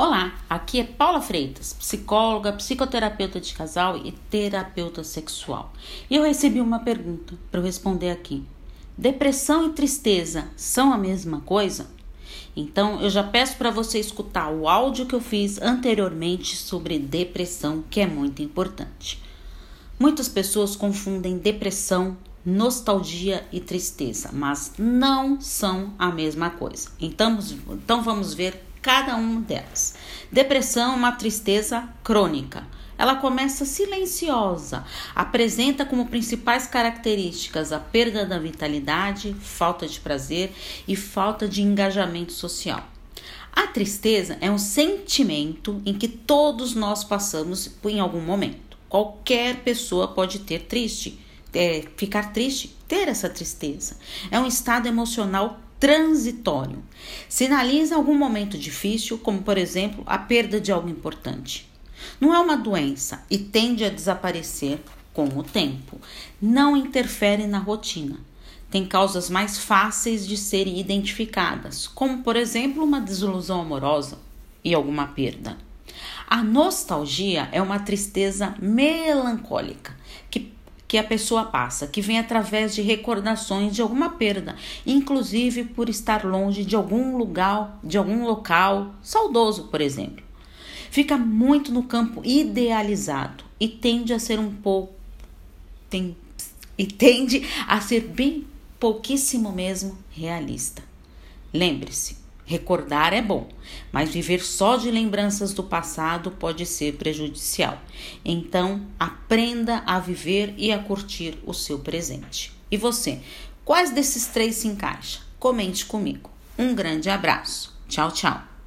Olá, aqui é Paula Freitas, psicóloga, psicoterapeuta de casal e terapeuta sexual. E eu recebi uma pergunta para eu responder aqui. Depressão e tristeza são a mesma coisa? Então, eu já peço para você escutar o áudio que eu fiz anteriormente sobre depressão, que é muito importante. Muitas pessoas confundem depressão, nostalgia e tristeza, mas não são a mesma coisa. Então, então vamos ver cada uma delas. Depressão é uma tristeza crônica. Ela começa silenciosa, apresenta como principais características a perda da vitalidade, falta de prazer e falta de engajamento social. A tristeza é um sentimento em que todos nós passamos em algum momento. Qualquer pessoa pode ter triste, é, ficar triste, ter essa tristeza. É um estado emocional transitório. Sinaliza algum momento difícil, como por exemplo a perda de algo importante. Não é uma doença e tende a desaparecer com o tempo. Não interfere na rotina. Tem causas mais fáceis de serem identificadas, como por exemplo uma desilusão amorosa e alguma perda. A nostalgia é uma tristeza melancólica que que a pessoa passa, que vem através de recordações de alguma perda, inclusive por estar longe de algum lugar, de algum local saudoso, por exemplo. Fica muito no campo idealizado e tende a ser um pouco tem, e tende a ser bem pouquíssimo mesmo realista. Lembre-se, Recordar é bom, mas viver só de lembranças do passado pode ser prejudicial. Então, aprenda a viver e a curtir o seu presente. E você, quais desses três se encaixa? Comente comigo. Um grande abraço. Tchau, tchau.